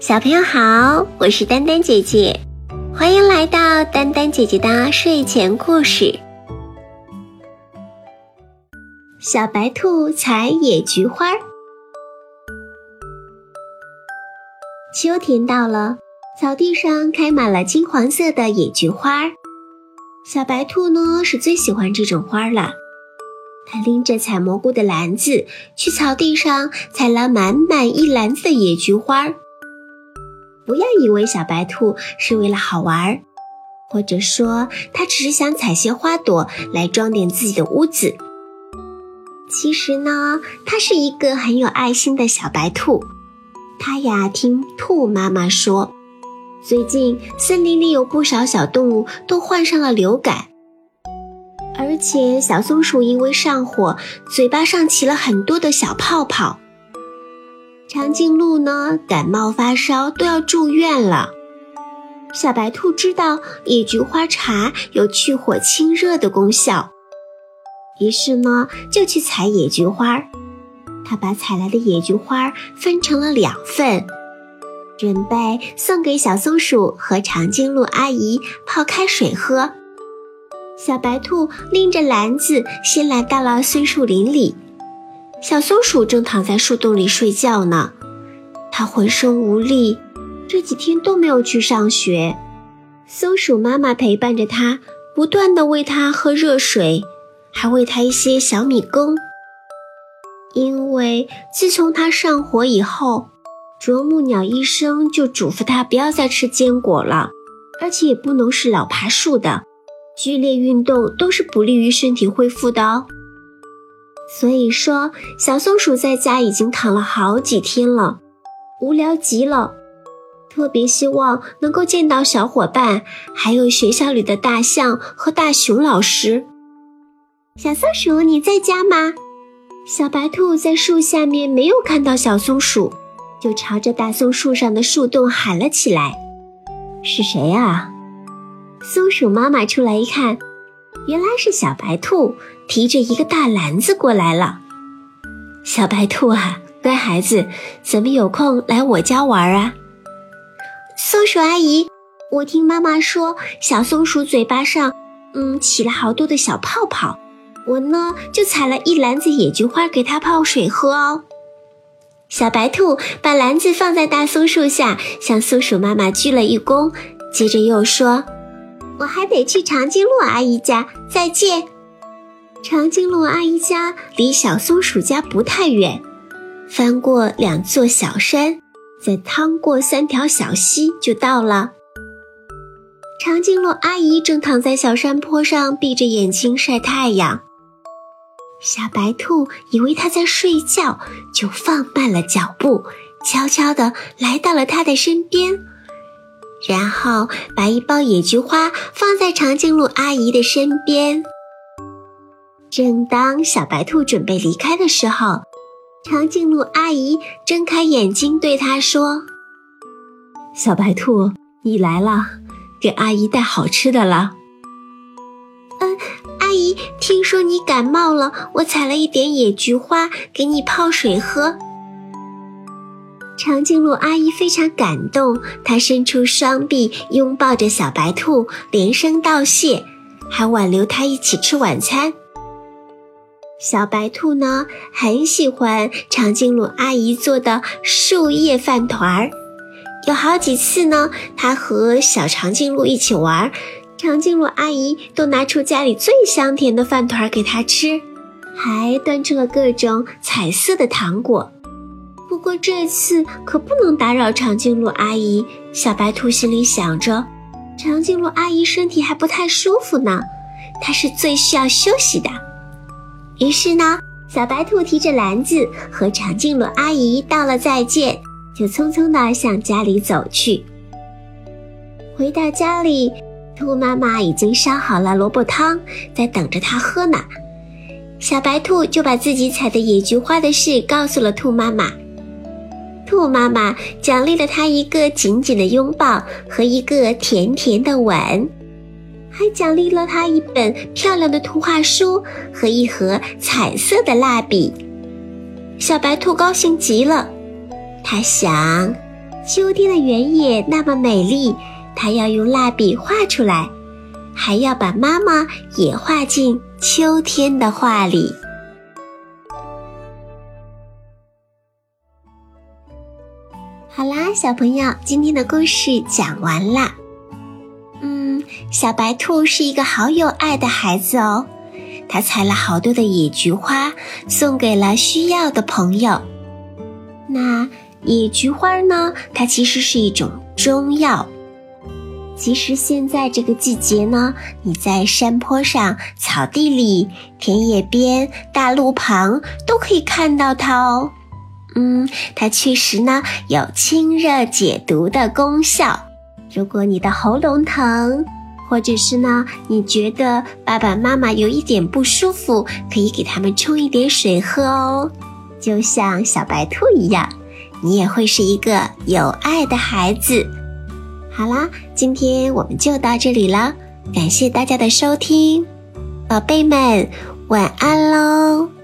小朋友好，我是丹丹姐姐，欢迎来到丹丹姐姐的睡前故事。小白兔采野菊花。秋天到了，草地上开满了金黄色的野菊花。小白兔呢是最喜欢这种花了。它拎着采蘑菇的篮子，去草地上采了满满一篮子的野菊花。不要以为小白兔是为了好玩，或者说它只是想采些花朵来装点自己的屋子。其实呢，它是一个很有爱心的小白兔。它呀，听兔妈妈说，最近森林里有不少小动物都患上了流感，而且小松鼠因为上火，嘴巴上起了很多的小泡泡。长颈鹿呢，感冒发烧都要住院了。小白兔知道野菊花茶有去火清热的功效，于是呢，就去采野菊花。他把采来的野菊花分成了两份，准备送给小松鼠和长颈鹿阿姨泡开水喝。小白兔拎着篮子，先来到了松树林里。小松鼠正躺在树洞里睡觉呢，它浑身无力，这几天都没有去上学。松鼠妈妈陪伴着它，不断地喂它喝热水，还喂它一些小米羹。因为自从它上火以后，啄木鸟医生就嘱咐它不要再吃坚果了，而且也不能是老爬树的，剧烈运动都是不利于身体恢复的哦。所以说，小松鼠在家已经躺了好几天了，无聊极了，特别希望能够见到小伙伴，还有学校里的大象和大熊老师。小松鼠，你在家吗？小白兔在树下面没有看到小松鼠，就朝着大松树上的树洞喊了起来：“是谁啊？”松鼠妈妈出来一看。原来是小白兔提着一个大篮子过来了。小白兔啊，乖孩子，怎么有空来我家玩啊？松鼠阿姨，我听妈妈说，小松鼠嘴巴上，嗯，起了好多的小泡泡。我呢，就采了一篮子野菊花给它泡水喝哦。小白兔把篮子放在大松树下，向松鼠妈妈鞠了一躬，接着又说。我还得去长颈鹿阿姨家，再见。长颈鹿阿姨家离小松鼠家不太远，翻过两座小山，再趟过三条小溪就到了。长颈鹿阿姨正躺在小山坡上，闭着眼睛晒太阳。小白兔以为它在睡觉，就放慢了脚步，悄悄地来到了它的身边。然后把一包野菊花放在长颈鹿阿姨的身边。正当小白兔准备离开的时候，长颈鹿阿姨睁开眼睛对它说：“小白兔，你来了，给阿姨带好吃的了。”“嗯，阿姨，听说你感冒了，我采了一点野菊花给你泡水喝。”长颈鹿阿姨非常感动，她伸出双臂拥抱着小白兔，连声道谢，还挽留它一起吃晚餐。小白兔呢，很喜欢长颈鹿阿姨做的树叶饭团儿，有好几次呢，它和小长颈鹿一起玩，长颈鹿阿姨都拿出家里最香甜的饭团给它吃，还端出了各种彩色的糖果。不过这次可不能打扰长颈鹿阿姨。小白兔心里想着，长颈鹿阿姨身体还不太舒服呢，她是最需要休息的。于是呢，小白兔提着篮子和长颈鹿阿姨道了再见，就匆匆地向家里走去。回到家里，兔妈妈已经烧好了萝卜汤，在等着它喝呢。小白兔就把自己采的野菊花的事告诉了兔妈妈。兔妈妈奖励了它一个紧紧的拥抱和一个甜甜的吻，还奖励了它一本漂亮的图画书和一盒彩色的蜡笔。小白兔高兴极了，它想，秋天的原野那么美丽，它要用蜡笔画出来，还要把妈妈也画进秋天的画里。小朋友，今天的故事讲完啦。嗯，小白兔是一个好有爱的孩子哦，他采了好多的野菊花，送给了需要的朋友。那野菊花呢？它其实是一种中药。其实现在这个季节呢，你在山坡上、草地里、田野边、大路旁都可以看到它哦。嗯，它确实呢有清热解毒的功效。如果你的喉咙疼，或者是呢你觉得爸爸妈妈有一点不舒服，可以给他们冲一点水喝哦。就像小白兔一样，你也会是一个有爱的孩子。好啦，今天我们就到这里了，感谢大家的收听，宝贝们晚安喽。